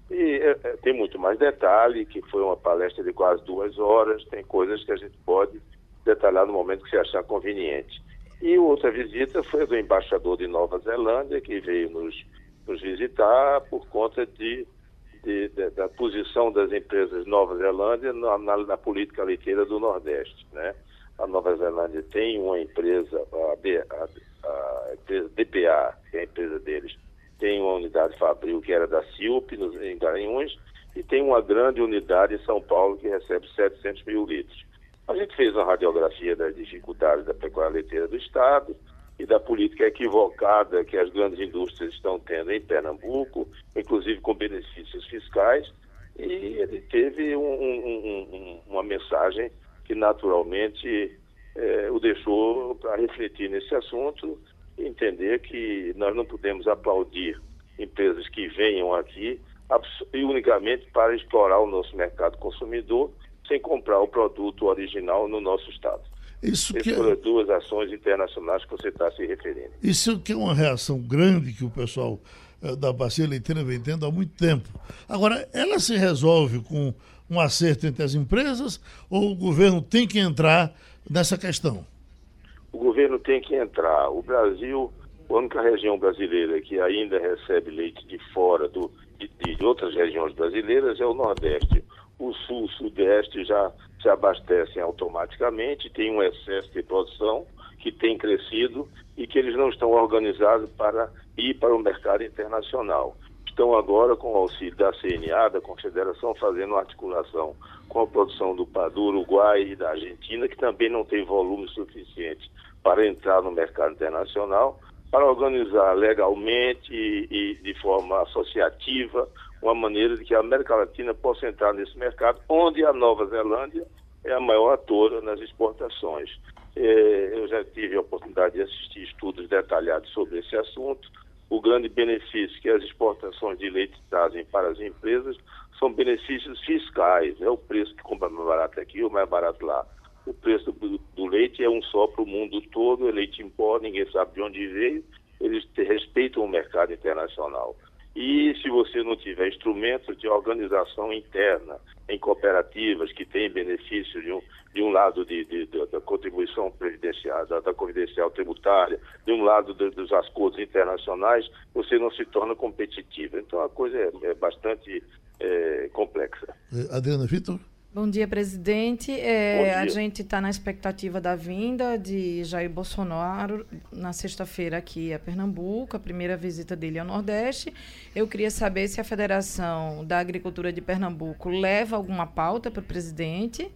E é, é, tem muito mais detalhe, que foi uma palestra de quase duas horas, tem coisas que a gente pode detalhar no momento que se achar conveniente. E outra visita foi do embaixador de Nova Zelândia, que veio nos, nos visitar por conta de, de, de, da posição das empresas Nova Zelândia na, na, na, política leiteira do Nordeste. Né? A Nova Zelândia tem uma empresa, a, a, a empresa DPA, que é a empresa deles, tem uma unidade fabril que era da Silp, em Garanhuns, e tem uma grande unidade em São Paulo que recebe 700 mil litros. A gente fez uma radiografia das dificuldades da pecuária leiteira do Estado e da política equivocada que as grandes indústrias estão tendo em Pernambuco, inclusive com benefícios fiscais, e ele teve um, um, um, uma mensagem que naturalmente eh, o deixou para refletir nesse assunto entender que nós não podemos aplaudir empresas que venham aqui e unicamente para explorar o nosso mercado consumidor sem comprar o produto original no nosso estado. Isso que foram é... duas ações internacionais que você está se referindo. Isso que é uma reação grande que o pessoal eh, da bacia leiteira vem tendo há muito tempo. Agora, ela se resolve com um acerto entre as empresas ou o governo tem que entrar nessa questão? o governo tem que entrar. O Brasil, a única região brasileira que ainda recebe leite de fora do, de, de outras regiões brasileiras é o Nordeste. O Sul, o Sudeste já se abastecem automaticamente, tem um excesso de produção que tem crescido e que eles não estão organizados para ir para o mercado internacional. Estão agora, com o auxílio da CNA, da Confederação, fazendo articulação com a produção do, do Uruguai e da Argentina, que também não tem volume suficiente para entrar no mercado internacional, para organizar legalmente e, e de forma associativa uma maneira de que a América Latina possa entrar nesse mercado, onde a Nova Zelândia é a maior atora nas exportações. É, eu já tive a oportunidade de assistir estudos detalhados sobre esse assunto. O grande benefício que as exportações de leite trazem para as empresas são benefícios fiscais. É o preço que compra mais barato aqui ou mais barato lá o preço do, do leite é um só para o mundo todo, é leite em pó, ninguém sabe de onde veio, eles respeitam o mercado internacional. E se você não tiver instrumentos de organização interna em cooperativas que têm benefício de um, de um lado de, de, de da contribuição previdenciária, da, da confidencial tributária, de um lado de, dos acordos internacionais, você não se torna competitivo. Então a coisa é, é bastante é, complexa. Adriana Vitor? Bom dia, presidente. É, Bom dia. A gente está na expectativa da vinda de Jair Bolsonaro na sexta-feira aqui a Pernambuco, a primeira visita dele ao Nordeste. Eu queria saber se a Federação da Agricultura de Pernambuco leva alguma pauta para o presidente,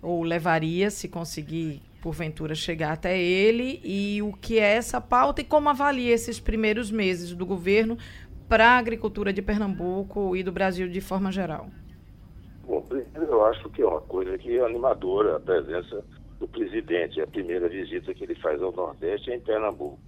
ou levaria se conseguir, porventura, chegar até ele, e o que é essa pauta e como avalia esses primeiros meses do governo para a agricultura de Pernambuco e do Brasil de forma geral. Bom, eu acho que é uma coisa que é animadora a presença do presidente. A primeira visita que ele faz ao Nordeste é em Pernambuco.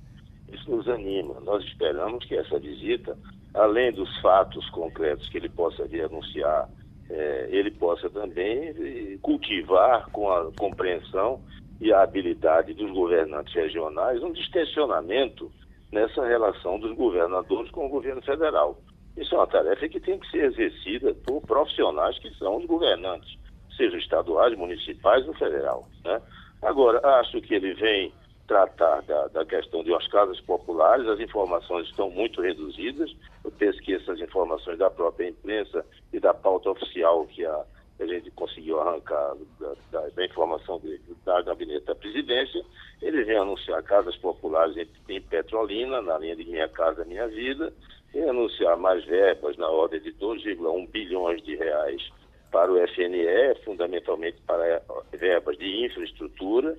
Isso nos anima. Nós esperamos que essa visita, além dos fatos concretos que ele possa vir anunciar, é, ele possa também eh, cultivar com a compreensão e a habilidade dos governantes regionais um distensionamento nessa relação dos governadores com o governo federal. Isso é uma tarefa que tem que ser exercida por profissionais que são os governantes, sejam estaduais, municipais ou federal. Né? Agora, acho que ele vem tratar da, da, questão de umas casas populares, as informações estão muito reduzidas. Eu penso que essas informações da própria imprensa e da pauta oficial que a, a gente conseguiu arrancar da, da, da informação de, da gabinete da presidência, ele vem anunciar casas populares em, em Petrolina, na linha de Minha Casa Minha Vida, e anunciar mais verbas na ordem de 2,1 bilhões de reais para o FNE, fundamentalmente para verbas de infraestrutura,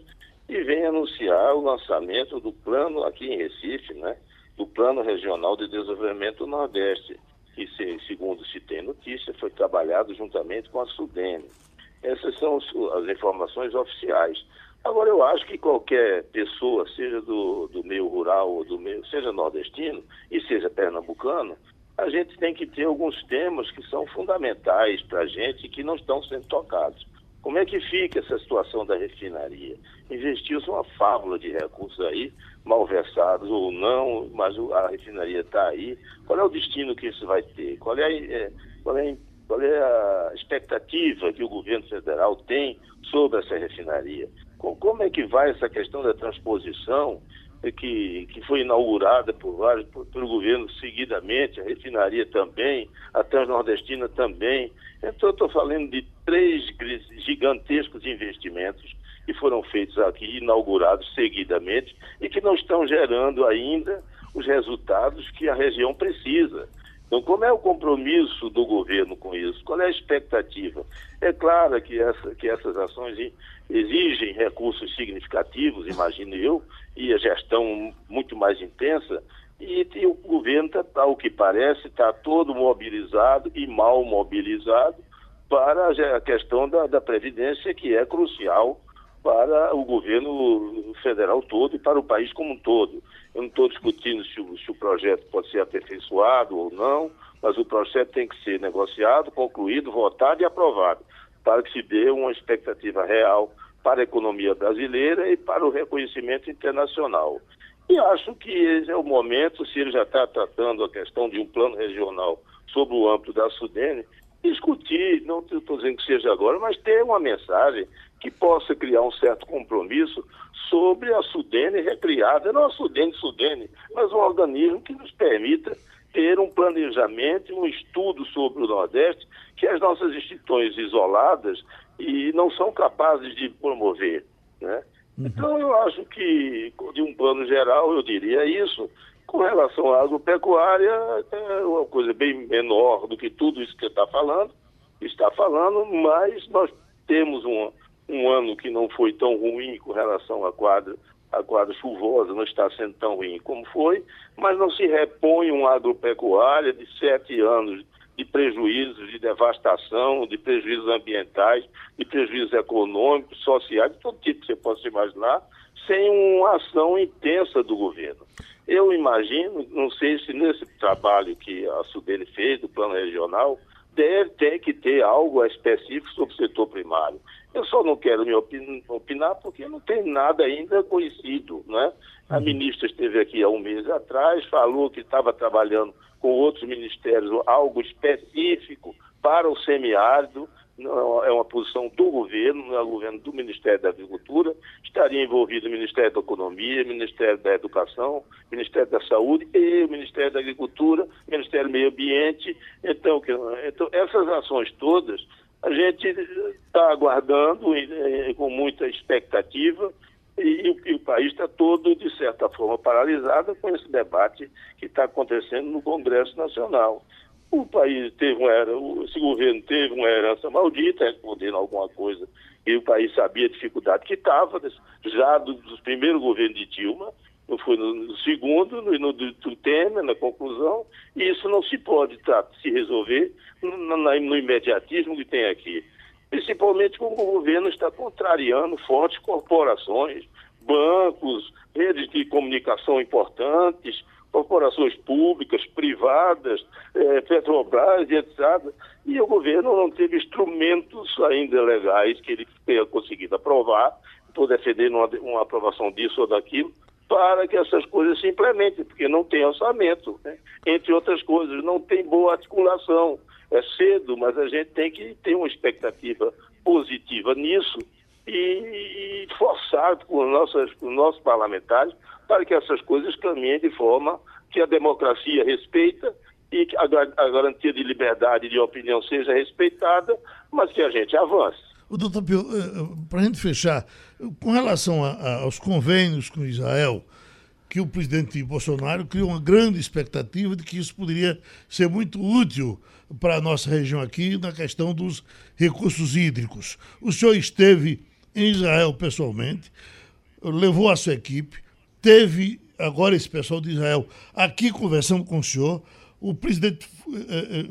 e vem anunciar o lançamento do plano aqui em Recife, né, do Plano Regional de Desenvolvimento Nordeste, que, segundo se tem notícia, foi trabalhado juntamente com a Sudene. Essas são as informações oficiais. Agora, eu acho que qualquer pessoa, seja do, do meio rural ou do meio, seja nordestino e seja pernambucano, a gente tem que ter alguns temas que são fundamentais para a gente e que não estão sendo tocados. Como é que fica essa situação da refinaria? Investiu-se uma fábula de recursos aí, malversados ou não, mas a refinaria está aí. Qual é o destino que isso vai ter? Qual é, é, qual, é, qual é a expectativa que o governo federal tem sobre essa refinaria? Como é que vai essa questão da transposição que, que foi inaugurada por vários, por, pelo governo seguidamente, a refinaria também, a Transnordestina também. Então, eu estou falando de três gigantescos investimentos que foram feitos aqui, inaugurados seguidamente, e que não estão gerando ainda os resultados que a região precisa. Então, como é o compromisso do governo com isso? Qual é a expectativa? É claro que, essa, que essas ações exigem recursos significativos, imagino eu, e a gestão muito mais intensa, e, e o governo, tá, tá, ao que parece, está todo mobilizado e mal mobilizado para a questão da, da Previdência, que é crucial para o governo federal todo e para o país como um todo. Eu não estou discutindo se o, se o projeto pode ser aperfeiçoado ou não, mas o projeto tem que ser negociado, concluído, votado e aprovado, para que se dê uma expectativa real para a economia brasileira e para o reconhecimento internacional. E acho que esse é o momento, se ele já está tratando a questão de um plano regional sobre o âmbito da Sudene, discutir, não estou dizendo que seja agora, mas ter uma mensagem que possa criar um certo compromisso sobre a Sudene recriada, não a Sudene Sudene, mas um organismo que nos permita ter um planejamento, um estudo sobre o Nordeste que as nossas instituições isoladas e não são capazes de promover, né? Uhum. Então eu acho que de um plano geral eu diria isso. Com relação à agropecuária é uma coisa bem menor do que tudo isso que está falando, está falando, mas nós temos uma, um ano que não foi tão ruim com relação à quadra, à quadra chuvosa, não está sendo tão ruim como foi, mas não se repõe uma agropecuária de sete anos de prejuízos, de devastação, de prejuízos ambientais, de prejuízos econômicos, sociais, de todo tipo que você possa imaginar, sem uma ação intensa do governo. Eu imagino, não sei se nesse trabalho que a Sudene fez, do plano regional, deve ter que ter algo específico sobre o setor primário. Eu só não quero me opinar porque não tem nada ainda conhecido. Né? A uhum. ministra esteve aqui há um mês atrás, falou que estava trabalhando com outros ministérios algo específico para o semiárido, é uma posição do governo, não é o governo do Ministério da Agricultura, estaria envolvido o Ministério da Economia, o Ministério da Educação, o Ministério da Saúde e o Ministério da Agricultura, o Ministério do Meio Ambiente. Então, então essas ações todas a gente está aguardando com muita expectativa e, e o país está todo, de certa forma, paralisado com esse debate que está acontecendo no Congresso Nacional. O país teve uma era, esse governo teve uma herança maldita, respondendo alguma coisa, e o país sabia a dificuldade que estava, já dos do primeiros governos de Dilma, não foi no, no segundo, no, no do Temer, na conclusão, e isso não se pode tá, se resolver no, no, no imediatismo que tem aqui. Principalmente como o governo está contrariando fortes corporações, bancos, redes de comunicação importantes, corporações públicas, privadas, eh, Petrobras etc. E o governo não teve instrumentos ainda legais que ele tenha conseguido aprovar, por defender uma, uma aprovação disso ou daquilo, para que essas coisas se implementem, porque não tem orçamento, né? entre outras coisas, não tem boa articulação. É cedo, mas a gente tem que ter uma expectativa positiva nisso e, e forçar com, nossas, com nossos parlamentares para que essas coisas caminhem de forma que a democracia respeita e que a, a garantia de liberdade de opinião seja respeitada, mas que a gente avance. O doutor Pio, eh, eh, para a gente fechar, com relação a, a, aos convênios com Israel, que o presidente Bolsonaro criou uma grande expectativa de que isso poderia ser muito útil para a nossa região aqui na questão dos recursos hídricos. O senhor esteve em Israel pessoalmente, levou a sua equipe, teve agora esse pessoal de Israel aqui conversando com o senhor. O presidente eh,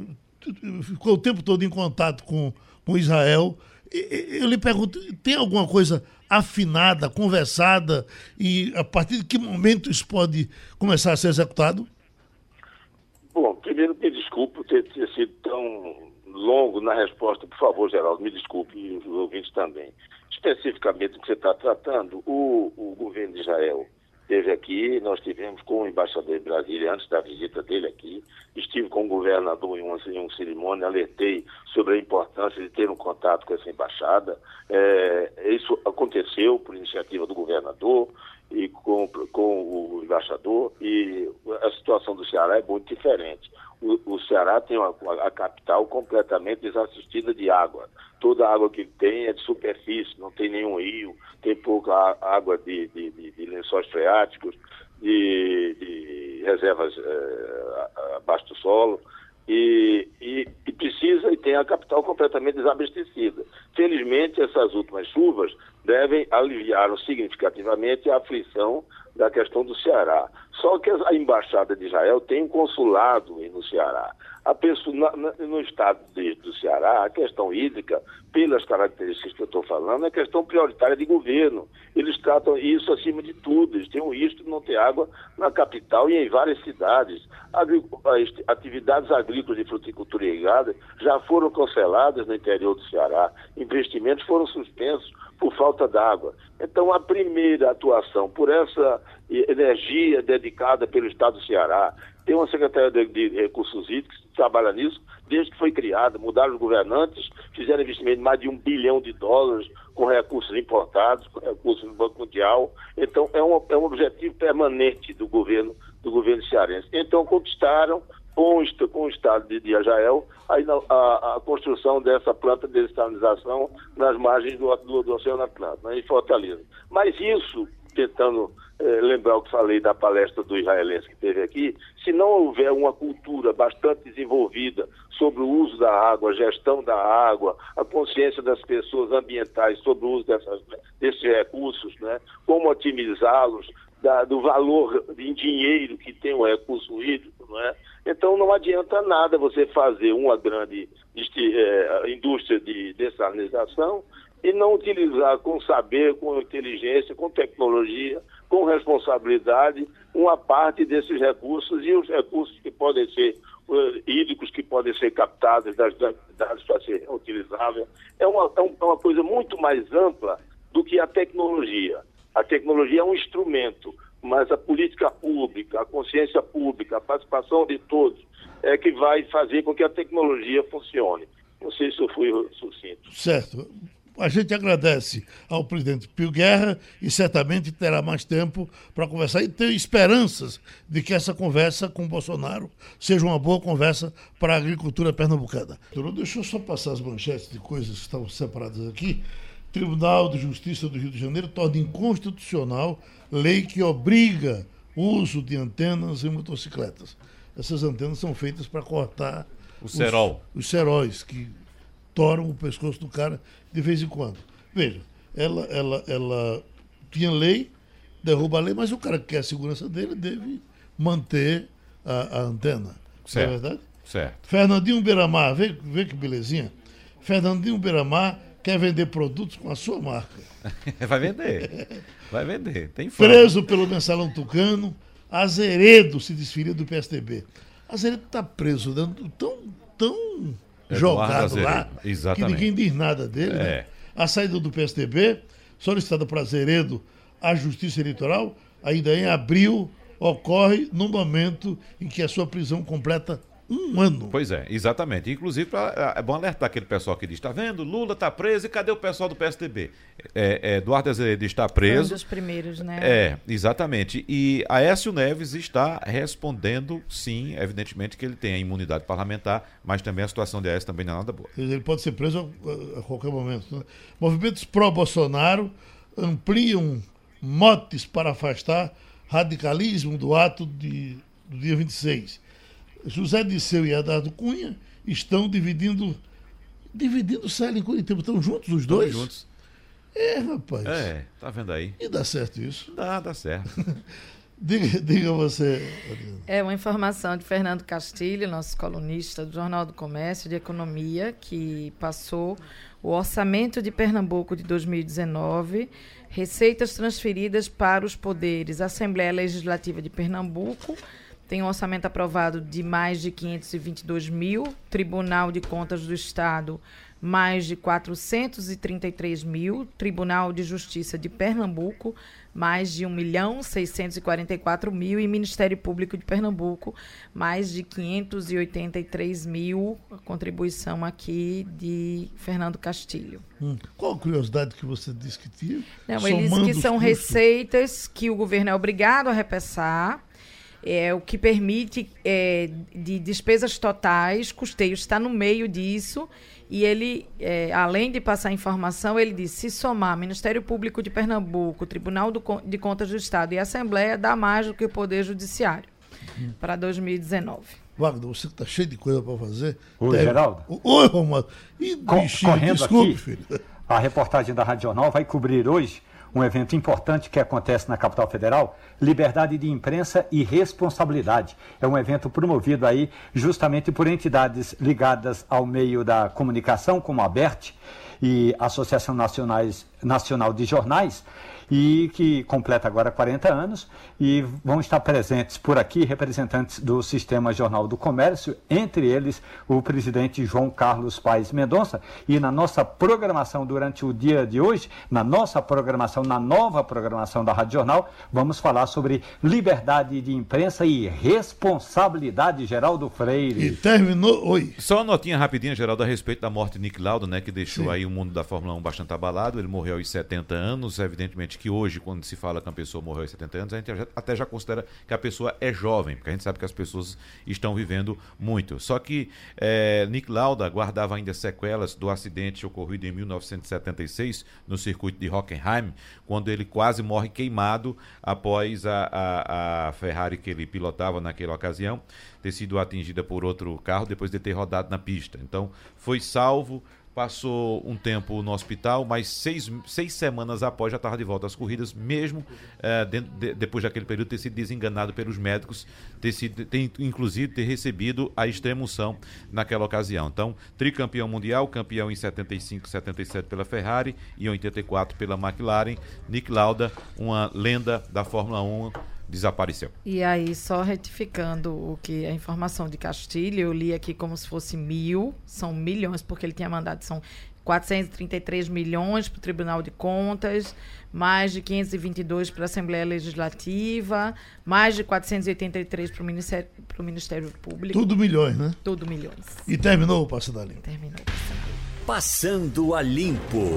ficou o tempo todo em contato com, com Israel. Eu lhe pergunto, tem alguma coisa afinada, conversada, e a partir de que momento isso pode começar a ser executado? Bom, ter, ter sido tão longo na resposta, por favor, Geraldo, me desculpe, e os ouvintes também. Especificamente o que você está tratando, o, o governo de Israel esteve aqui, nós tivemos com o embaixador de Brasília, antes da visita dele aqui, estive com o governador em uma, em uma cerimônia, alertei sobre a importância de ter um contato com essa embaixada. É, isso aconteceu por iniciativa do governador e com, com o embaixador, e a situação do Ceará é muito diferente. O, o Ceará tem uma, a capital completamente desassistida de água. Toda a água que tem é de superfície, não tem nenhum rio, tem pouca água de, de, de, de lençóis freáticos, de, de reservas é, abaixo do solo. E, e, e, precisa e tem a capital completamente desabastecida. Felizmente, essas últimas chuvas devem aliviar significativamente a aflição da questão do Ceará. Só que a embaixada de Israel tem um consulado no Ceará. A pessoa, na, no estado de, do Ceará, a questão hídrica, pelas características que eu estou falando, é questão prioritária de governo. Eles tratam isso acima de tudo. Eles têm um risco de não ter água na capital e em várias cidades. atividades agrícolas de fruticultura irrigada já foram canceladas no interior do Ceará. Investimentos foram suspensos por falta d'água. Então, a primeira atuação por essa energia dedicada pelo Estado do Ceará, tem uma Secretaria de, de Recursos Hídricos que trabalha nisso desde que foi criada, mudaram os governantes, fizeram investimento de mais de um bilhão de dólares com recursos importados, com recursos do Banco Mundial. Então, é um, é um objetivo permanente do governo, do governo cearense. Então, conquistaram com, o Estado de, Ajael a, a, a, construção dessa planta de desalinização nas margens do, do, do Oceano Atlântico, né, em Fortaleza. Mas isso, tentando eh, lembrar o que falei da palestra do israelense que teve aqui, se não houver uma cultura bastante desenvolvida sobre o uso da água, a gestão da água, a consciência das pessoas ambientais sobre o uso dessas, desses recursos, né, como otimizá-los, do valor em dinheiro que tem o recurso hídrico, não é? Então não adianta nada você fazer uma grande é, indústria de dessalinização e não utilizar com saber, com inteligência, com tecnologia, com responsabilidade, uma parte desses recursos e os recursos que podem ser uh, hídricos que podem ser captados das cidades para ser utilizável. É uma, é, é uma coisa muito mais ampla do que a tecnologia. A tecnologia é um instrumento, mas a política pública, a consciência pública, a participação de todos é que vai fazer com que a tecnologia funcione. Não sei se eu fui sucinto. Certo. A gente agradece ao presidente Pio Guerra e certamente terá mais tempo para conversar e ter esperanças de que essa conversa com Bolsonaro seja uma boa conversa para a agricultura pernambucana. Deixa eu só passar as manchetes de coisas que estão separadas aqui. Tribunal de Justiça do Rio de Janeiro torna inconstitucional lei que obriga o uso de antenas em motocicletas. Essas antenas são feitas para cortar o cerol. Os, os ceróis que toram o pescoço do cara de vez em quando. Veja, ela, ela, ela tinha lei, derruba a lei, mas o cara que quer a segurança dele deve manter a, a antena. Certo. Não é verdade? Certo. Fernandinho Beiramar, vê, vê que belezinha. Fernandinho Beiramar quer vender produtos com a sua marca. Vai vender. Vai vender. Tem fã. Preso pelo mensalão tucano, Azeredo se desfilia do PSDB. Azeredo está preso, dando tão, tão jogado lá Exatamente. que ninguém diz nada dele. Né? É. Né? A saída do PSDB, solicitada por Azeredo à Justiça Eleitoral, ainda em abril, ocorre no momento em que a sua prisão completa um ano. Pois é, exatamente. Inclusive, pra, é bom alertar aquele pessoal que diz: está vendo? Lula está preso e cadê o pessoal do PSDB? É, é, Eduardo Azevedo está preso. Um dos primeiros, né? É, exatamente. E Aécio Neves está respondendo, sim, evidentemente, que ele tem a imunidade parlamentar, mas também a situação de Aécio também não é nada boa. Ele pode ser preso a, a qualquer momento. Né? Movimentos pró-Bolsonaro ampliam motes para afastar radicalismo do ato de, do dia 26 José Disseu e Eduardo Cunha estão dividindo dividindo cela em Curitiba. Estão juntos os dois? Estão juntos. É, rapaz. É, tá vendo aí. E dá certo isso? Dá, dá certo. Diga, diga você. É uma informação de Fernando Castilho, nosso colunista do Jornal do Comércio de Economia, que passou o orçamento de Pernambuco de 2019, receitas transferidas para os poderes Assembleia Legislativa de Pernambuco, tem um orçamento aprovado de mais de 522 mil, Tribunal de Contas do Estado mais de 433 mil, Tribunal de Justiça de Pernambuco, mais de 1 milhão 644 mil, e Ministério Público de Pernambuco, mais de 583 mil, a contribuição aqui de Fernando Castilho. Hum. Qual a curiosidade que você disse que tinha? Não, ele disse que são receitas que o governo é obrigado a repassar, é, o que permite é, de despesas totais, custeio está no meio disso e ele, é, além de passar informação, ele disse: se somar Ministério Público de Pernambuco, Tribunal do, de Contas do Estado e Assembleia, dá mais do que o Poder Judiciário uhum. para 2019. Wagner, você que está cheio de coisa para fazer. Oi, Deve... Geraldo. Oi, Romualdo. E, bichinho, Correndo desculpe, aqui, filho. A reportagem da Rádio Jornal vai cobrir hoje um evento importante que acontece na capital federal, liberdade de imprensa e responsabilidade. É um evento promovido aí justamente por entidades ligadas ao meio da comunicação, como a ABERT e Associação Nacionais, Nacional de Jornais, e que completa agora 40 anos e vão estar presentes por aqui representantes do Sistema Jornal do Comércio, entre eles o presidente João Carlos Paes Mendonça. E na nossa programação durante o dia de hoje, na nossa programação, na nova programação da Rádio Jornal, vamos falar sobre liberdade de imprensa e responsabilidade, Geraldo Freire. E terminou, oi. Só uma notinha rapidinha, Geraldo, a respeito da morte de Nick Lauda, né, que deixou Sim. aí o mundo da Fórmula 1 bastante abalado. Ele morreu aos 70 anos, evidentemente que hoje, quando se fala que uma pessoa morreu aos 70 anos, a gente até já considera que a pessoa é jovem, porque a gente sabe que as pessoas estão vivendo muito. Só que é, Nick Lauda guardava ainda sequelas do acidente ocorrido em 1976 no circuito de Hockenheim, quando ele quase morre queimado após a, a, a Ferrari que ele pilotava naquela ocasião ter sido atingida por outro carro depois de ter rodado na pista. Então, foi salvo passou um tempo no hospital, mas seis, seis semanas após já estava de volta às corridas, mesmo é, de, depois daquele período ter sido desenganado pelos médicos, ter sido, ter, inclusive ter recebido a extremoção naquela ocasião. Então, tricampeão mundial, campeão em 75, 77 pela Ferrari e em 84 pela McLaren, Nick Lauda, uma lenda da Fórmula 1 desapareceu. E aí, só retificando o que a informação de Castilho, eu li aqui como se fosse mil, são milhões, porque ele tinha mandado, são 433 milhões para o Tribunal de Contas, mais de 522 para a Assembleia Legislativa, mais de 483 para o Ministério, para o Ministério Público. Tudo milhões, né? Tudo milhões. E terminou o Passando a Limpo? Terminou. Passando a Limpo.